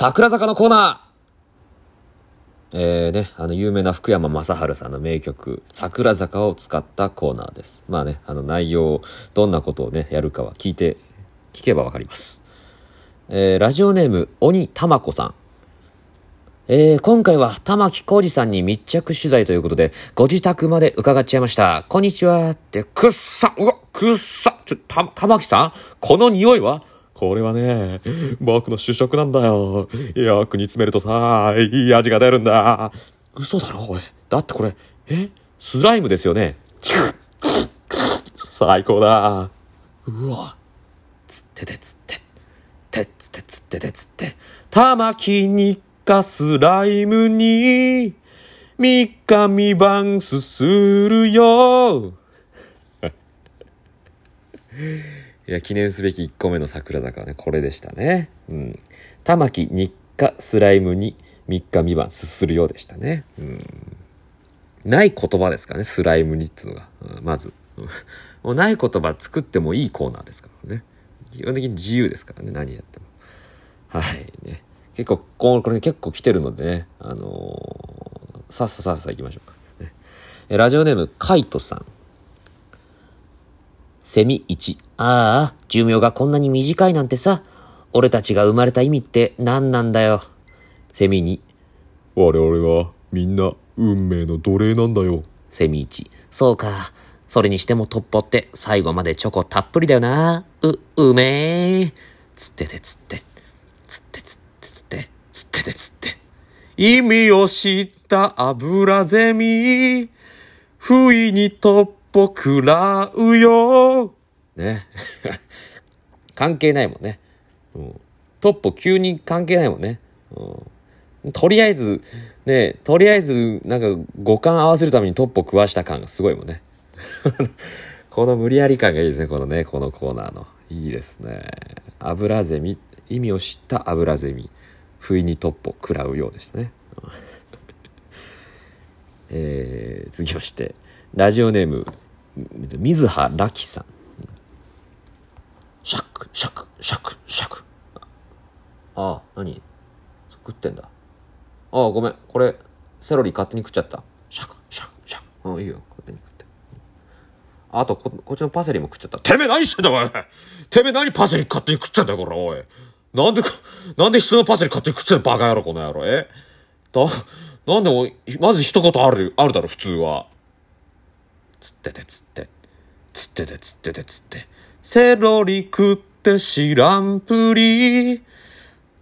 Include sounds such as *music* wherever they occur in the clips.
桜坂のコーナーえーね、あの、有名な福山雅治さんの名曲、桜坂を使ったコーナーです。まあね、あの内容、どんなことをね、やるかは聞いて、聞けばわかります。えーラジオネーム、鬼たまこさん。えー今回は玉置浩二さんに密着取材ということで、ご自宅まで伺っちゃいました。こんにちはって、くっさうわ、くっさちょ、た、玉置さん？この匂いはこれはね、僕の主食なんだよ。よく煮詰めるとさ、いい味が出るんだ。嘘だろ、おい。だってこれ、え？スライムですよね。最高だ。うわ。つっててつって。てつてつっててつって。玉木にかスライムに、三日三晩すするよ。いや、記念すべき1個目の桜坂はね、これでしたね。うん。玉木日課スライムに3日三晩すするようでしたね。うん。ない言葉ですかね、スライムにっていうのが。うんまず。もうない言葉作ってもいいコーナーですからね。基本的に自由ですからね、何やっても。はい、ね。結構、ここれ結構来てるのでね、あのーさっささっさ行きましょうか。ねラジオネーム、カイトさん。セミ1。ああ、寿命がこんなに短いなんてさ。俺たちが生まれた意味って何なんだよ。セミ2。我々はみんな運命の奴隷なんだよ。セミ1。そうか。それにしてもトッポって最後までチョコたっぷりだよな。う、うめえ。つっててつって。つってつってつって。つっててつって。意味を知った油ゼミ。不意にトッポ食らうよ。ね。関係ないもんね。うん、トッポ急に関係ないもんね。うん、とりあえず、ね、とりあえず、なんか五感合わせるためにトッポ食わした感がすごいもんね。*laughs* この無理やり感がいいですね、このね、このコーナーの。いいですね。油ゼミ、意味を知った油ゼミ。不意にトッポ食らうようでしたね。*laughs* えー、続きまして、ラジオネーム、水葉ラキさん。シャック、シャック、シャック、シャック。ああ、何？食ってんだ。ああ、ごめん。これ、セロリ勝手に食っちゃった。シャック、シャック、シャック。うん、いいよ。勝手に食って。あとこ、こっちのパセリも食っちゃった。てめえ何してんだおいてめえ何パセリ勝手に食っちゃうんだよこれおいなんでなんで人のパセリ勝手に食っちゃうんだバカ野郎この野郎え？だなんでもまず一言あるあるだろ普通はつっててつって。つっててつっててつってセロリ食って知らんぷり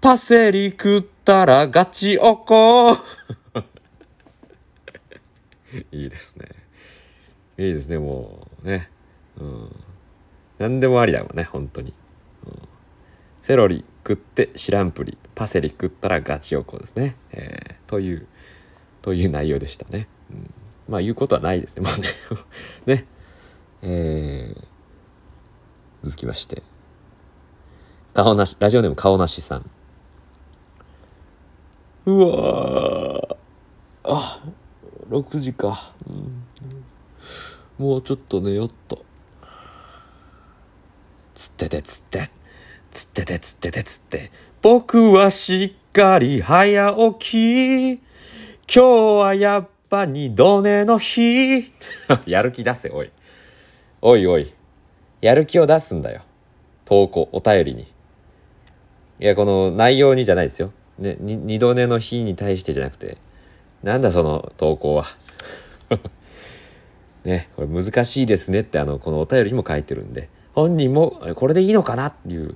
パセリ食ったらガチおこ *laughs* いいですね。いいですね、もうね。うん。何でもありだもんね、本当に。うん、セロリ食って知らんぷり、パセリ食ったらガチおこですね。えー、という、という内容でしたね。うん、まあ言うことはないですね、もうね。*laughs* ね。えー、続きまして。顔なし、ラジオネーム顔なしさん。うわあ、6時か。うんもうちょっと寝よっと。つっててつって。つっててつっててつって。僕はしっかり早起き。今日はやっぱ二度寝の日。*laughs* やる気出せ、おい。おいおい。やる気を出すんだよ。投稿、お便りに。いや、この内容にじゃないですよ。ね、二度寝の日に対してじゃなくて。なんだその投稿は。*laughs* ね、これ難しいですねってあの、このお便りにも書いてるんで、本人もこれでいいのかなっていう、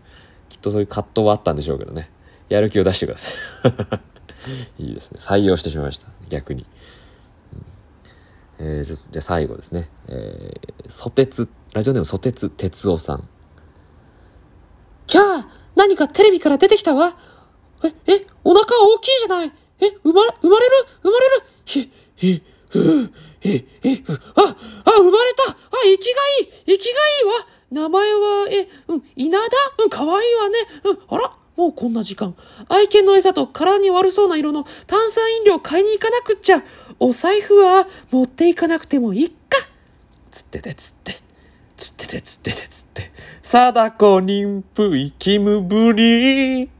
きっとそういう葛藤はあったんでしょうけどね。やる気を出してください。*laughs* いいですね。採用してしまいました。逆に。えーじゃ、あ最後ですね。えー、ソテツ、ラジオネームソテツ哲夫さん。キャー何かテレビから出てきたわ。え、え、お腹大きいじゃない。え、生まれ、生まれる？生まれる？ひ、ひ、ふう、へ、へ、あ、あ、生まれた。あ、生きがいい。生きがいいわ。名前は、え、うん、稲田？うん、かわいいわね。うん、あらもうこんな時間。愛犬の餌と体に悪そうな色の炭酸飲料買いに行かなくっちゃ。お財布は持っていかなくてもいいか。つっててつって。つっててつっててつって。貞子妊婦生きむぶり。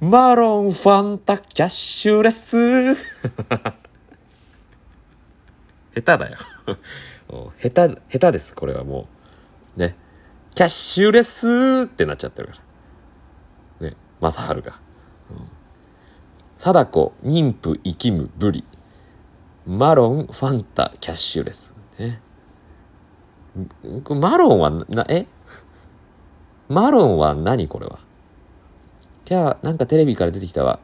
マロン、ファンタ、キャッシュレス。*laughs* 下手だよ。*laughs* 下手、下手です、これはもう。ね。キャッシュレスってなっちゃってるから。ね。マサハルが。貞子、妊婦、生きむ、ブリ。マロン、ファンタ、キャッシュレス。ね。マロンはな、え？マロンは何？これは。じゃあ、なんかテレビから出てきたわ。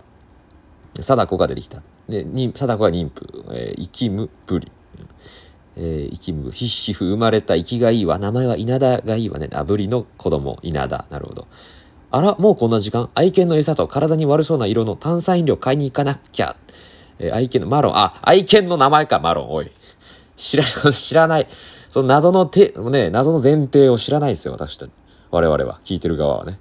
貞子が出てきた。で、に貞子が妊婦。えー、生きむ、ブリ。えー、生きむ、ひっひふ、生まれた、生きがいいわ。名前は稲田がいいわね。あぶりの子供、稲田。なるほど。あら、もうこんな時間？愛犬の餌と体に悪そうな色の炭酸飲料買いに行かなきゃ。えー愛犬のマロン、あ、愛犬の名前か、マロン、おい。知ら、*laughs* 知らない。その謎の手、ね、謎の前提を知らないですよ、私たち。我々は、聞いてる側はね。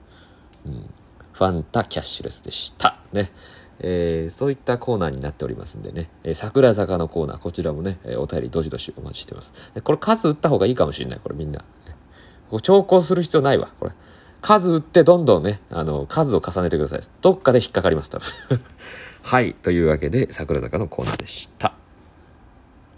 うん。ファンタキャッシュレスでした。ね。えーそういったコーナーになっておりますんでね、えー桜坂のコーナー、こちらもね、えーお便りどしどしお待ちしてます。これ数打った方がいいかもしれない、これみんな。こう調校する必要ないわ、これ。数打ってどんどんね、あの、数を重ねてください。どっかで引っかかります、多分。*laughs* はい。というわけで、桜坂のコーナーでした。